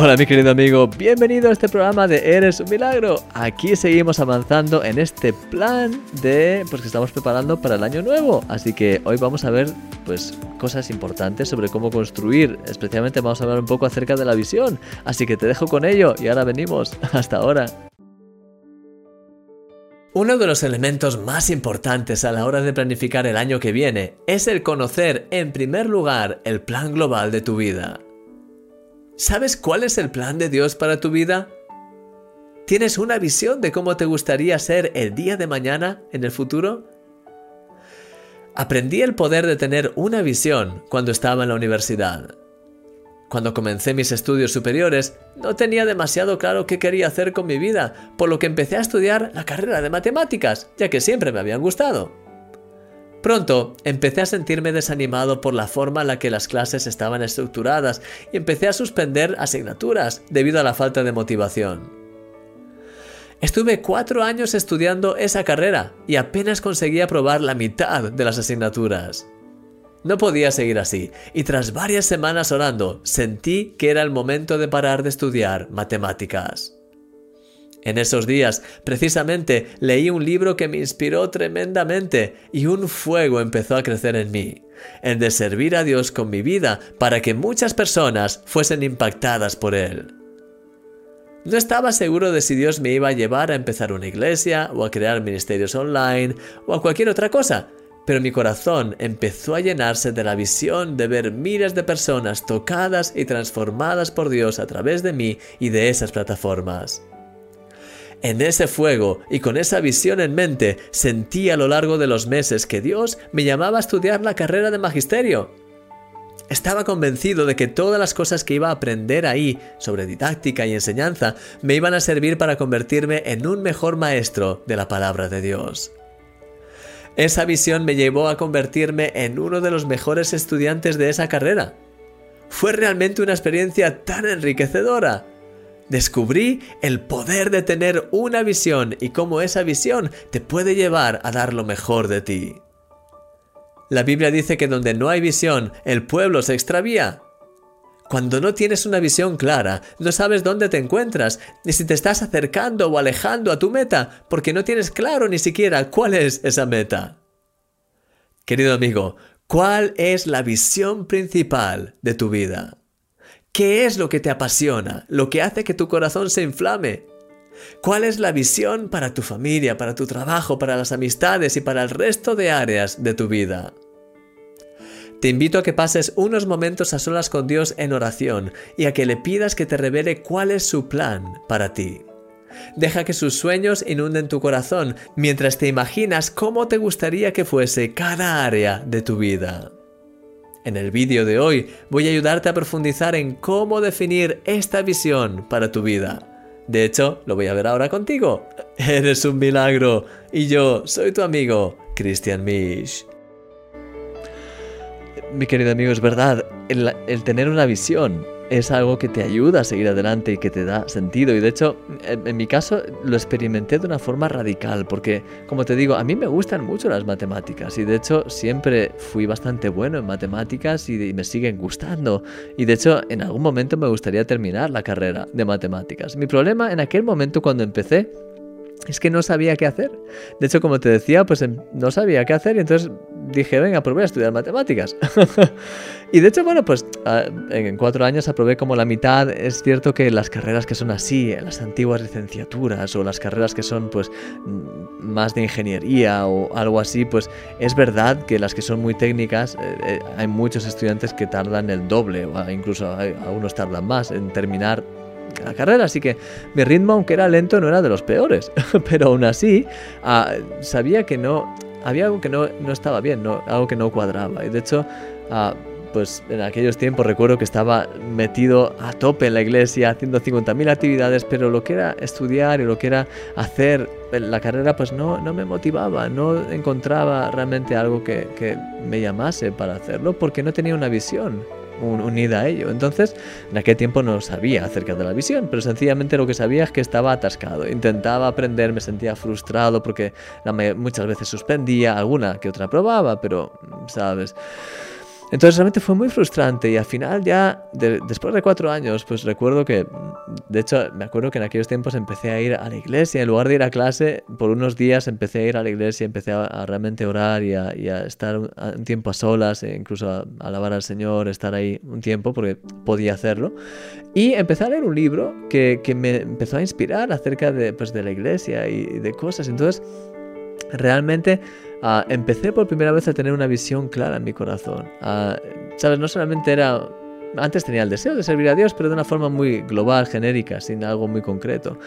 Hola mi querido amigo, bienvenido a este programa de Eres un Milagro. Aquí seguimos avanzando en este plan de pues que estamos preparando para el año nuevo. Así que hoy vamos a ver pues cosas importantes sobre cómo construir, especialmente vamos a hablar un poco acerca de la visión. Así que te dejo con ello y ahora venimos. Hasta ahora. Uno de los elementos más importantes a la hora de planificar el año que viene es el conocer en primer lugar el plan global de tu vida. ¿Sabes cuál es el plan de Dios para tu vida? ¿Tienes una visión de cómo te gustaría ser el día de mañana en el futuro? Aprendí el poder de tener una visión cuando estaba en la universidad. Cuando comencé mis estudios superiores, no tenía demasiado claro qué quería hacer con mi vida, por lo que empecé a estudiar la carrera de matemáticas, ya que siempre me habían gustado. Pronto empecé a sentirme desanimado por la forma en la que las clases estaban estructuradas y empecé a suspender asignaturas debido a la falta de motivación. Estuve cuatro años estudiando esa carrera y apenas conseguí aprobar la mitad de las asignaturas. No podía seguir así, y tras varias semanas orando, sentí que era el momento de parar de estudiar matemáticas. En esos días, precisamente, leí un libro que me inspiró tremendamente y un fuego empezó a crecer en mí, el de servir a Dios con mi vida para que muchas personas fuesen impactadas por él. No estaba seguro de si Dios me iba a llevar a empezar una iglesia o a crear ministerios online o a cualquier otra cosa, pero mi corazón empezó a llenarse de la visión de ver miles de personas tocadas y transformadas por Dios a través de mí y de esas plataformas. En ese fuego y con esa visión en mente, sentí a lo largo de los meses que Dios me llamaba a estudiar la carrera de magisterio. Estaba convencido de que todas las cosas que iba a aprender ahí sobre didáctica y enseñanza me iban a servir para convertirme en un mejor maestro de la palabra de Dios. Esa visión me llevó a convertirme en uno de los mejores estudiantes de esa carrera. Fue realmente una experiencia tan enriquecedora Descubrí el poder de tener una visión y cómo esa visión te puede llevar a dar lo mejor de ti. La Biblia dice que donde no hay visión, el pueblo se extravía. Cuando no tienes una visión clara, no sabes dónde te encuentras, ni si te estás acercando o alejando a tu meta, porque no tienes claro ni siquiera cuál es esa meta. Querido amigo, ¿cuál es la visión principal de tu vida? ¿Qué es lo que te apasiona? Lo que hace que tu corazón se inflame. ¿Cuál es la visión para tu familia, para tu trabajo, para las amistades y para el resto de áreas de tu vida? Te invito a que pases unos momentos a solas con Dios en oración y a que le pidas que te revele cuál es su plan para ti. Deja que sus sueños inunden tu corazón mientras te imaginas cómo te gustaría que fuese cada área de tu vida. En el vídeo de hoy voy a ayudarte a profundizar en cómo definir esta visión para tu vida. De hecho, lo voy a ver ahora contigo. Eres un milagro y yo soy tu amigo, Christian Misch. Mi querido amigo, es verdad, el, el tener una visión es algo que te ayuda a seguir adelante y que te da sentido. Y de hecho, en, mi caso lo experimenté de una forma radical, porque, como te digo, a mí me gustan mucho las matemáticas y de hecho siempre fui bastante bueno en matemáticas y, me siguen gustando. Y de hecho, en algún momento me gustaría terminar la carrera de matemáticas. Mi problema en aquel momento cuando empecé es que no sabía qué hacer. De hecho, como te decía, pues em, no sabía qué hacer y entonces dije, venga, pues voy a estudiar matemáticas. y de hecho, bueno, pues en cuatro años aprobé como la mitad. Es cierto que las carreras que son así, las antiguas licenciaturas o las carreras que son pues más de ingeniería o algo así, pues es verdad que las que son muy técnicas, eh, eh, hay muchos estudiantes que tardan el doble o incluso algunos tardan más en terminar la carrera, así que mi ritmo, aunque era lento, no era de los peores. Pero aún así, ah, sabía que no. Había algo que no, estaba bien, no, algo que no cuadraba. Y de hecho, ah, pues en aquellos tiempos recuerdo que estaba metido a tope en la iglesia, haciendo 50.000 actividades, pero lo que era estudiar y lo que era hacer la carrera, pues no, no me motivaba, no encontraba realmente algo que, que me llamase para hacerlo, porque no tenía una visión. Unida a ello. Entonces, en aquel tiempo no sabía acerca de la visión, pero sencillamente lo que sabía es que estaba atascado. Intentaba aprender, me sentía frustrado porque muchas veces suspendía, alguna que otra probaba, pero, ¿sabes? Entonces realmente fue muy frustrante y al final ya, después de cuatro años, pues recuerdo que, de hecho, me acuerdo que en aquellos tiempos empecé a ir a la iglesia, en lugar de ir a clase, por unos días empecé a ir a la iglesia, empecé a, realmente orar y a, estar un, tiempo a solas, e incluso a, alabar al Señor, estar ahí un tiempo porque podía hacerlo. Y empecé a leer un libro que, que me empezó a inspirar acerca de, pues, de la iglesia y de cosas. Entonces, realmente Ah, empecé por primera vez a tener una visión clara en mi corazón. Ah, ¿Sabes? No solamente era... Antes tenía el deseo de servir a Dios, pero de una forma muy global, genérica, sin algo muy concreto.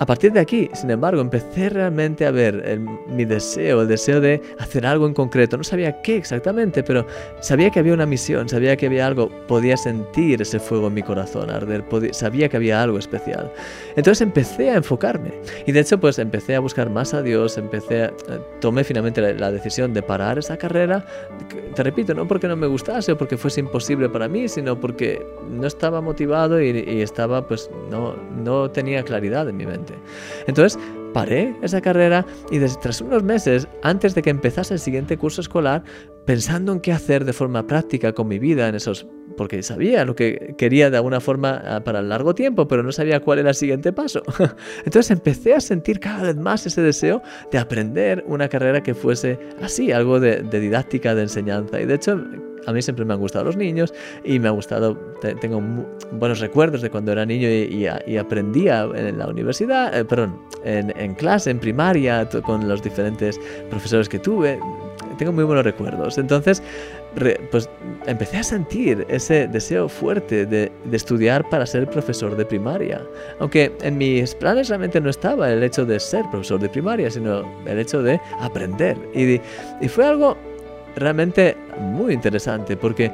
A partir de aquí, sin embargo, empecé realmente a ver mi deseo, el deseo de hacer algo en concreto. No sabía qué exactamente, pero sabía que había una misión, sabía que había algo, podía sentir ese fuego en mi corazón arder, sabía que había algo especial. Entonces empecé a enfocarme y de hecho pues empecé a buscar más a Dios, empecé a, tomé finalmente la, decisión de parar esa carrera. Te repito, no porque no me gustase o porque fuese imposible para mí, sino porque no estaba motivado y, y estaba pues no, no tenía claridad en mi mente. Entonces, paré esa carrera y tras unos meses, antes de que empezase el siguiente curso escolar, pensando en qué hacer de forma práctica con mi vida en esos porque sabía lo que quería de alguna forma ah, para largo tiempo, pero no sabía cuál era el siguiente paso. Entonces empecé a sentir cada vez más ese deseo de aprender una carrera que fuese así, algo de, de didáctica, de enseñanza. Y de hecho a mí siempre me han gustado los niños y me ha gustado, tengo buenos recuerdos de cuando era niño y, aprendía en la universidad, eh, perdón, en, clase, en primaria, con los diferentes profesores que tuve. Tengo muy buenos recuerdos. Entonces, pues empecé a sentir ese deseo fuerte de, estudiar para ser profesor de primaria. Aunque en mis planes realmente no estaba el hecho de ser profesor de primaria, sino el hecho de aprender. Y, y fue algo realmente muy interesante porque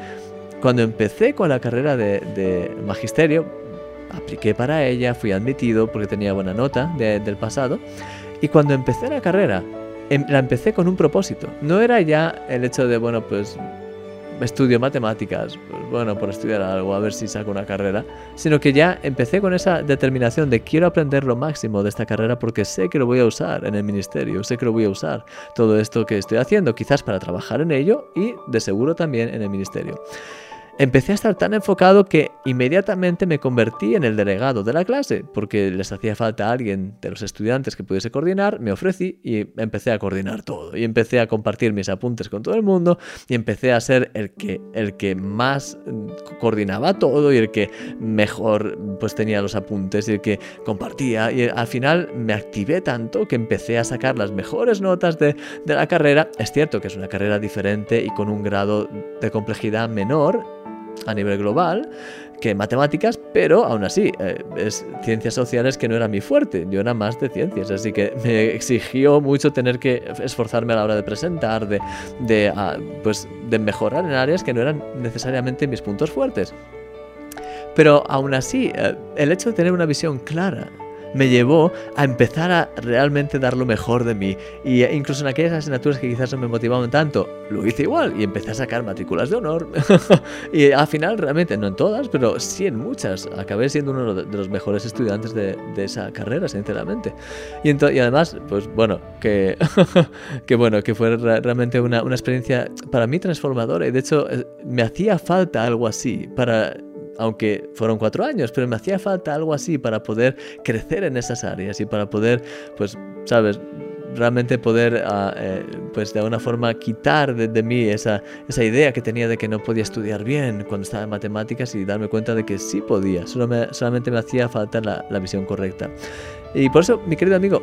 cuando empecé con la carrera de, magisterio, apliqué para ella, fui admitido porque tenía buena nota del pasado y cuando empecé la carrera, em, la empecé con un propósito. No era ya el hecho de, bueno, pues estudio matemáticas, bueno, por estudiar algo, a ver si saco una carrera, sino que ya empecé con esa determinación de quiero aprender lo máximo de esta carrera porque sé que lo voy a usar en el ministerio, sé que lo voy a usar todo esto que estoy haciendo, quizás para trabajar en ello y de seguro también en el ministerio. Empecé a estar tan enfocado que inmediatamente me convertí en el delegado de la clase, porque les hacía falta alguien de los estudiantes que pudiese coordinar, me ofrecí y empecé a coordinar todo. Y empecé a compartir mis apuntes con todo el mundo y empecé a ser el que, el que más coordinaba todo y el que mejor pues tenía los apuntes y el que compartía. Y al final me activé tanto que empecé a sacar las mejores notas de, de la carrera. Es cierto que es una carrera diferente y con un grado de complejidad menor, a nivel global que matemáticas, pero aún así, eh, es ciencias sociales que no era mi fuerte, yo era más de ciencias, así que me exigió mucho tener que esforzarme a la hora de presentar, de, de, ah, pues, de mejorar en áreas que no eran necesariamente mis puntos fuertes. Pero aún así, eh, el hecho de tener una visión clara me llevó a empezar a realmente dar lo mejor de mí. Y incluso en aquellas asignaturas que quizás no me motivaban tanto, lo hice igual y empecé a sacar matrículas de honor. y al final, realmente, no en todas, pero sí en muchas, acabé siendo uno de los mejores estudiantes de, esa carrera, sinceramente. Y, y, además, pues bueno, que, que bueno, que fue realmente una, una experiencia para mí transformadora y de hecho eh, me hacía falta algo así para aunque fueron cuatro años, pero me hacía falta algo así para poder crecer en esas áreas y para poder, pues, sabes, realmente poder, ah, eh, pues de alguna forma quitar de, mí esa, esa, idea que tenía de que no podía estudiar bien cuando estaba en matemáticas y darme cuenta de que sí podía, solo solamente me hacía falta la, la visión correcta. Y por eso, mi querido amigo,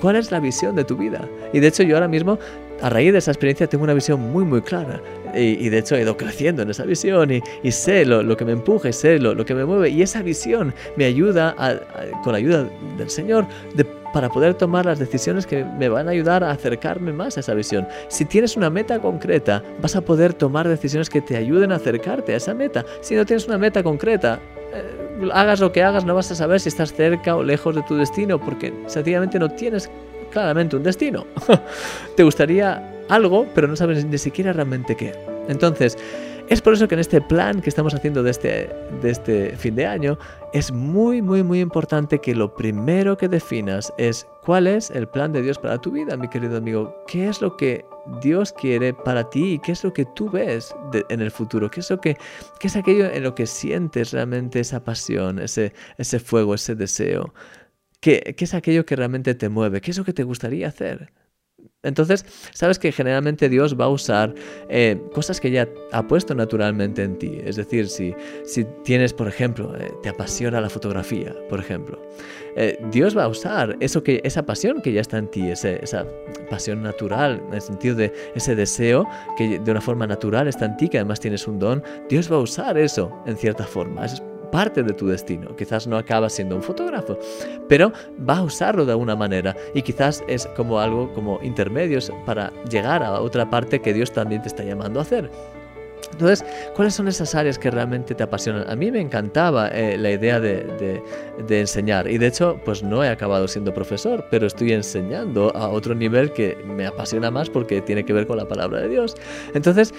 ¿cuál es la visión de tu vida? Y de hecho yo ahora mismo a raíz de esa experiencia tengo una visión muy muy clara. Y, de hecho he ido creciendo en esa visión y, sé lo, que me empuja y sé lo, que me mueve. Y esa visión me ayuda con la ayuda del Señor para poder tomar las decisiones que me van a ayudar a acercarme más a esa visión. Si tienes una meta concreta, vas a poder tomar decisiones que te ayuden a acercarte a esa meta. Si no tienes una meta concreta, eh, hagas lo que hagas, no vas a saber si estás cerca o lejos de tu destino, porque sencillamente no tienes claramente un destino. Te gustaría algo, pero no sabes ni siquiera realmente qué. Entonces, Es por eso que en este plan que estamos haciendo de este, de este fin de año, es muy, muy, muy importante que lo primero que definas es cuál es el plan de Dios para tu vida, mi querido amigo. ¿Qué es lo que Dios quiere para ti qué es lo que tú ves en el futuro? ¿Qué es, lo que, qué es aquello en lo que sientes realmente esa pasión, ese, ese fuego, ese deseo? ¿Qué, ¿Qué es aquello que realmente te mueve? ¿Qué es lo que te gustaría hacer? Entonces, sabes que generalmente Dios va a usar eh, cosas que ya ha puesto naturalmente en ti. Es decir, si, si tienes, por ejemplo, eh, te apasiona la fotografía, por ejemplo, eh, Dios va a usar eso que, esa pasión que ya está en ti, esa pasión natural, en el sentido de ese deseo que de una forma natural está en ti, que además tienes un don. Dios va a usar eso en cierta forma parte de tu destino. Quizás no acaba siendo un fotógrafo, pero va a usarlo de alguna manera y quizás es como algo como intermedios para llegar a otra parte que Dios también te está llamando a hacer. Entonces, ¿cuáles son esas áreas que realmente te apasionan? A mí me encantaba eh, la idea de, de, enseñar y de hecho, pues no he acabado siendo profesor, pero estoy enseñando a otro nivel que me apasiona más porque tiene que ver con la palabra de Dios. Entonces,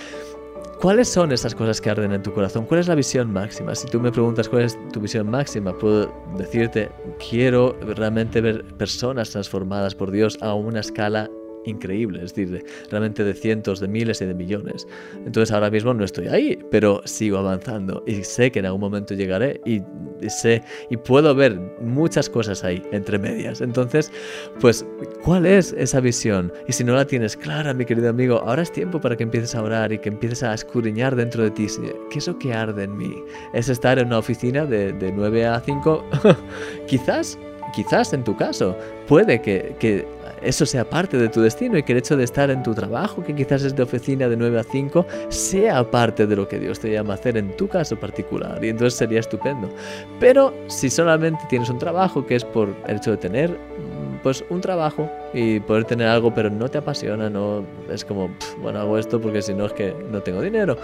¿Cuáles son esas cosas que arden en tu corazón? ¿Cuál es la visión máxima? Si tú me preguntas cuál es tu visión máxima, puedo decirte, quiero realmente ver personas transformadas por Dios a una escala increíble, es decir, realmente de cientos, de miles y de millones. Entonces ahora mismo no estoy ahí, pero sigo avanzando y sé que en algún momento llegaré y, sé y puedo ver muchas cosas ahí entre medias. Entonces, pues, ¿cuál es esa visión? Y si no la tienes clara, mi querido amigo, ahora es tiempo para que empieces a orar y que empieces a escudriñar dentro de ti. ¿Qué es lo que arde en mí? ¿Es estar en una oficina de, de 9 a 5? Quizás quizás en tu caso puede que, que, eso sea parte de tu destino y que el hecho de estar en tu trabajo, que quizás es de oficina de 9 a 5, sea parte de lo que Dios te llama a hacer en tu caso particular. Y entonces sería estupendo. Pero si solamente tienes un trabajo que es por el hecho de tener mm, pues un trabajo y poder tener algo pero no te apasiona, no es como, bueno, hago esto porque si no es que no tengo dinero.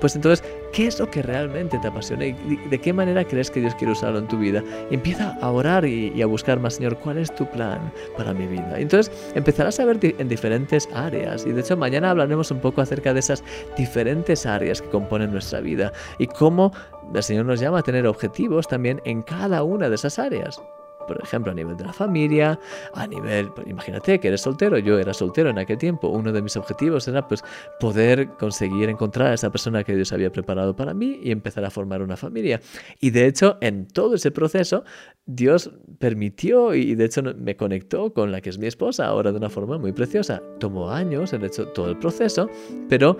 Pues entonces, ¿qué es lo que realmente te apasiona y de qué manera crees que Dios quiere usarlo en tu vida? Empieza a orar y, a buscar más, Señor, ¿cuál es tu plan para mi vida? entonces empezarás a ver en diferentes áreas y de hecho mañana hablaremos un poco acerca de esas diferentes áreas que componen nuestra vida y cómo el Señor nos llama a tener objetivos también en cada una de esas áreas por ejemplo, a nivel de la familia, a nivel, pues, imagínate que eres soltero, yo era soltero en aquel tiempo, uno de mis objetivos era pues poder conseguir encontrar a esa persona que Dios había preparado para mí y empezar a formar una familia. Y de hecho, en todo ese proceso, Dios permitió y de hecho me conectó con la que es mi esposa ahora de una forma muy preciosa. Tomó años, he hecho todo el proceso, pero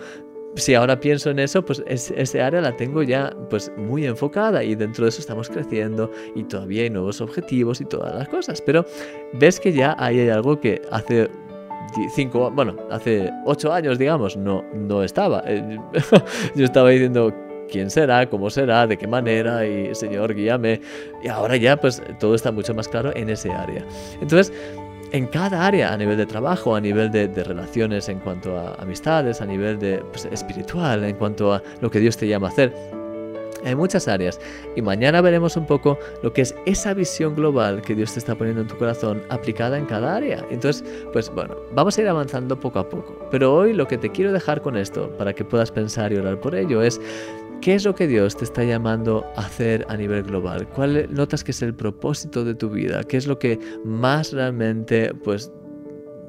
si ahora pienso en eso, pues ese área la tengo ya pues muy enfocada y dentro de eso estamos creciendo y todavía hay nuevos objetivos y todas las cosas. Pero ves que ya hay algo que hace cinco, bueno, hace ocho años, digamos, no, no estaba. Eh, yo estaba diciendo, quién será, cómo será, de qué manera y Señor, guíame. Y ahora ya pues todo está mucho más claro en ese área. Entonces, en cada área, a nivel de trabajo, a nivel de, relaciones en cuanto a amistades, a nivel de pues, espiritual, en cuanto a lo que Dios te llama a hacer. Hay muchas áreas y mañana veremos un poco lo que es esa visión global que Dios te está poniendo en tu corazón aplicada en cada área. Entonces, pues bueno, vamos a ir avanzando poco a poco. Pero hoy lo que te quiero dejar con esto, para que puedas pensar y orar por ello, es ¿Qué es lo que Dios te está llamando a hacer a nivel global? ¿Cuál notas que es el propósito de tu vida? ¿Qué es lo que más realmente pues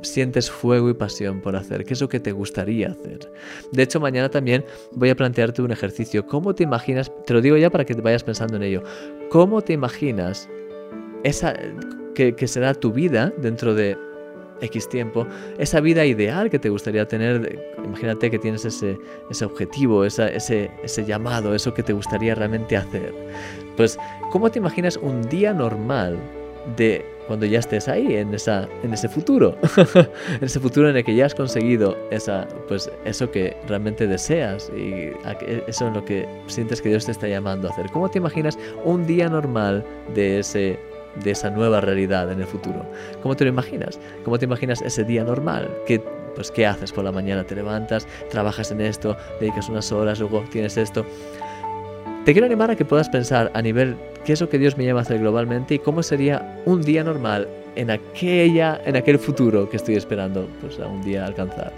sientes fuego y pasión por hacer? ¿Qué es lo que te gustaría hacer? De hecho, mañana también voy a plantearte un ejercicio. ¿Cómo te imaginas? Te lo digo ya para que te vayas pensando en ello. ¿Cómo te imaginas esa que, que será tu vida dentro de X tiempo, esa vida ideal que te gustaría tener, imagínate que tienes ese, ese objetivo, ese, ese llamado, eso que te gustaría realmente hacer. Pues, ¿cómo te imaginas un día normal de cuando ya estés ahí, en, esa, en ese futuro, en ese futuro en el que ya has conseguido esa, pues, eso que realmente deseas y eso en lo que sientes que Dios te está llamando a hacer. ¿Cómo te imaginas un día normal de ese de esa nueva realidad en el futuro. ¿Cómo te lo imaginas? ¿Cómo te imaginas ese día normal? ¿Qué, pues, ¿Qué haces por la mañana? ¿Te levantas? ¿Trabajas en esto? ¿Dedicas unas horas? Luego tienes esto. Te quiero animar a que puedas pensar a nivel qué es lo que Dios me llama a hacer globalmente y cómo sería un día normal en aquella, en aquel futuro que estoy esperando pues, a un día alcanzar.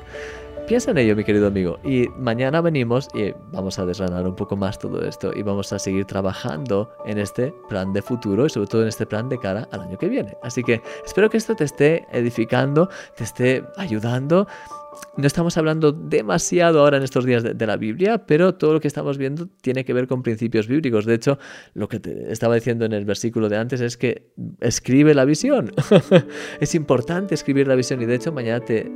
Piensa en ello, mi querido amigo. Y mañana venimos y vamos a desgranar un poco más todo esto y vamos a seguir trabajando en este plan de futuro y sobre todo en este plan de cara al año que viene. Así que espero que esto te esté edificando, te esté ayudando no estamos hablando demasiado ahora en estos días de, la Biblia, pero todo lo que estamos viendo tiene que ver con principios bíblicos. De hecho, lo que te estaba diciendo en el versículo de antes es que escribe la visión. es importante escribir la visión y de hecho mañana te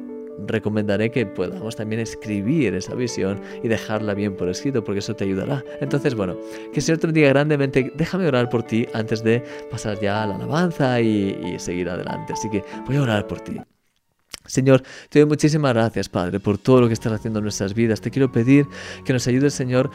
recomendaré que podamos también escribir esa visión y dejarla bien por escrito, porque eso te ayudará. Entonces, bueno, que Señor te bendiga grandemente. Déjame orar por ti antes de pasar ya a la alabanza y, y seguir adelante. Así que voy a orar por ti. Señor, te doy muchísimas gracias, Padre, por todo lo que estás haciendo en nuestras vidas. Te quiero pedir que nos ayudes, Señor,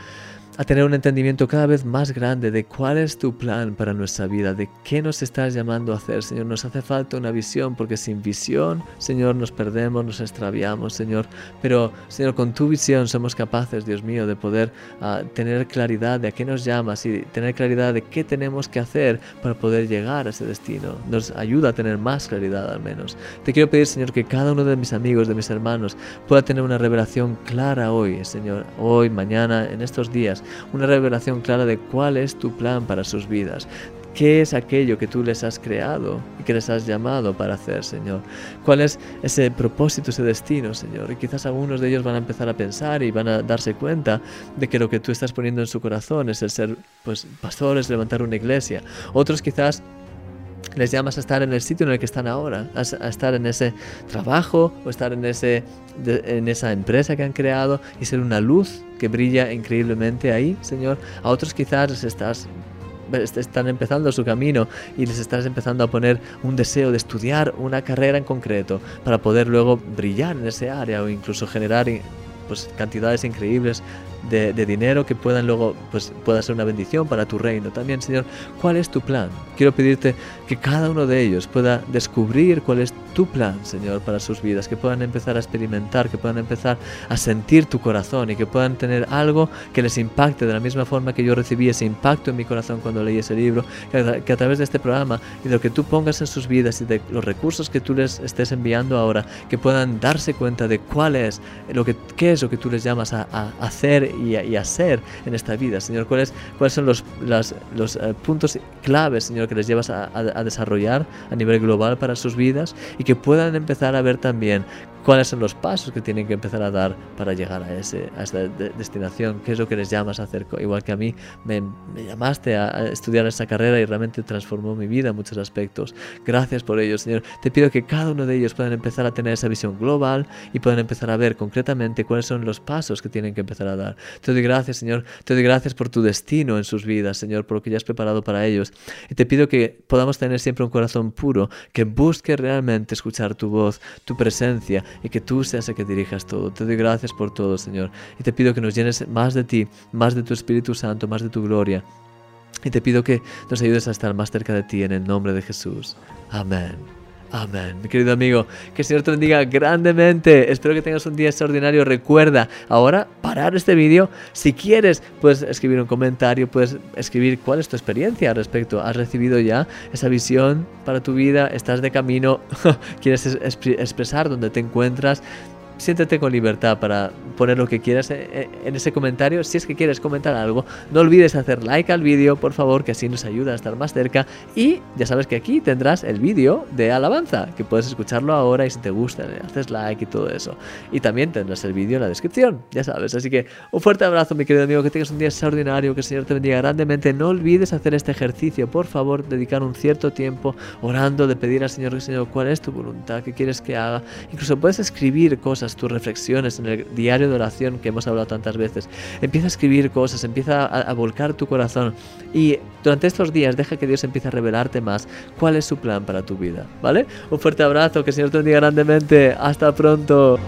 a tener un entendimiento cada vez más grande de cuál es tu plan para nuestra vida, de qué nos estás llamando a hacer, Señor. Nos hace falta una visión, porque sin visión, Señor, nos perdemos, nos extraviamos, Señor. Pero, Señor, con tu visión somos capaces, Dios mío, de poder ah, tener claridad de a qué nos llamas y tener claridad de qué tenemos que hacer para poder llegar a ese destino. Nos ayuda a tener más claridad al menos. Te quiero pedir, Señor, que cada uno de mis amigos, de mis hermanos, pueda tener una revelación clara hoy, Señor, hoy, mañana, en estos días una revelación clara de cuál es tu plan para sus vidas. ¿Qué es aquello que tú les has creado y que les has llamado para hacer, Señor? ¿Cuál es ese propósito, ese destino, Señor? Y quizás algunos de ellos van a empezar a pensar y van a darse cuenta de que lo que tú estás poniendo en su corazón es el ser, pues, pastores, levantar una iglesia. Otros quizás les llamas a estar en el sitio en el que están ahora, a, estar en ese trabajo o estar en, ese, en esa empresa que han creado y ser una luz que brilla increíblemente ahí, Señor. A otros quizás estás están empezando su camino y les estás empezando a poner un deseo de estudiar una carrera en concreto para poder luego brillar en ese área o incluso generar pues cantidades increíbles de, dinero que puedan luego, pues pueda ser una bendición para tu reino. También, Señor, ¿cuál es tu plan? Quiero pedirte que cada uno de ellos pueda descubrir cuál es tu plan, Señor, para sus vidas, que puedan empezar a experimentar, que puedan empezar a sentir tu corazón y que puedan tener algo que les impacte de la misma forma que yo recibí ese impacto en mi corazón cuando leí ese libro, que a, través de este programa y de lo que tú pongas en sus vidas y de los recursos que tú les estés enviando ahora, que puedan darse cuenta de cuál es, lo que, qué es lo que tú les llamas a, a hacer y, hacer en esta vida, Señor. ¿Cuáles, cuáles son los, los eh, puntos claves, Señor, que les llevas a, a desarrollar a nivel global para sus vidas y que puedan empezar a ver también cuáles son los pasos que tienen que empezar a dar para llegar a, ese, a esa destinación, qué es lo que les llamas a hacer, igual que a mí me, llamaste a, estudiar esa carrera y realmente transformó mi vida en muchos aspectos. Gracias por ello, Señor. Te pido que cada uno de ellos puedan empezar a tener esa visión global y puedan empezar a ver concretamente cuáles son los pasos que tienen que empezar a dar. Te doy gracias, Señor. Te doy gracias por tu destino en sus vidas, Señor, por lo que ya has preparado para ellos. Y te pido que podamos tener siempre un corazón puro, que busque realmente escuchar tu voz, tu presencia y que tú seas el que dirijas todo. Te doy gracias por todo, Señor. Y te pido que nos llenes más de ti, más de tu Espíritu Santo, más de tu gloria. Y te pido que nos ayudes a estar más cerca de ti en el nombre de Jesús. Amén. Amén. Mi querido amigo, que el Señor te bendiga grandemente. Espero que tengas un día extraordinario. Recuerda ahora parar este vídeo. Si quieres, puedes escribir un comentario, puedes escribir cuál es tu experiencia al respecto. ¿Has recibido ya esa visión para tu vida? ¿Estás de camino? ¿Quieres expresar dónde te encuentras? Siéntete con libertad para poner lo que quieras eh, eh, en ese comentario. Si es que quieres comentar algo, no olvides hacer like al vídeo, por favor, que así nos ayuda a estar más cerca. Y ya sabes que aquí tendrás el vídeo de alabanza, que puedes escucharlo ahora y si te gusta, le haces like y todo eso. Y también tendrás el vídeo en la descripción, ya sabes. Así que un fuerte abrazo, mi querido amigo, que tengas un día extraordinario, que el Señor te bendiga grandemente. No olvides hacer este ejercicio, por favor, dedicar un cierto tiempo orando, de pedir al Señor, Señor, cuál es tu voluntad, qué quieres que haga. Incluso puedes escribir tus reflexiones en el diario de oración que hemos hablado tantas veces. Empieza a escribir cosas, empieza a, a volcar tu corazón y durante estos días deja que Dios empiece a revelarte más cuál es su plan para tu vida, ¿vale? Un fuerte abrazo, que el Señor te bendiga grandemente. Hasta pronto.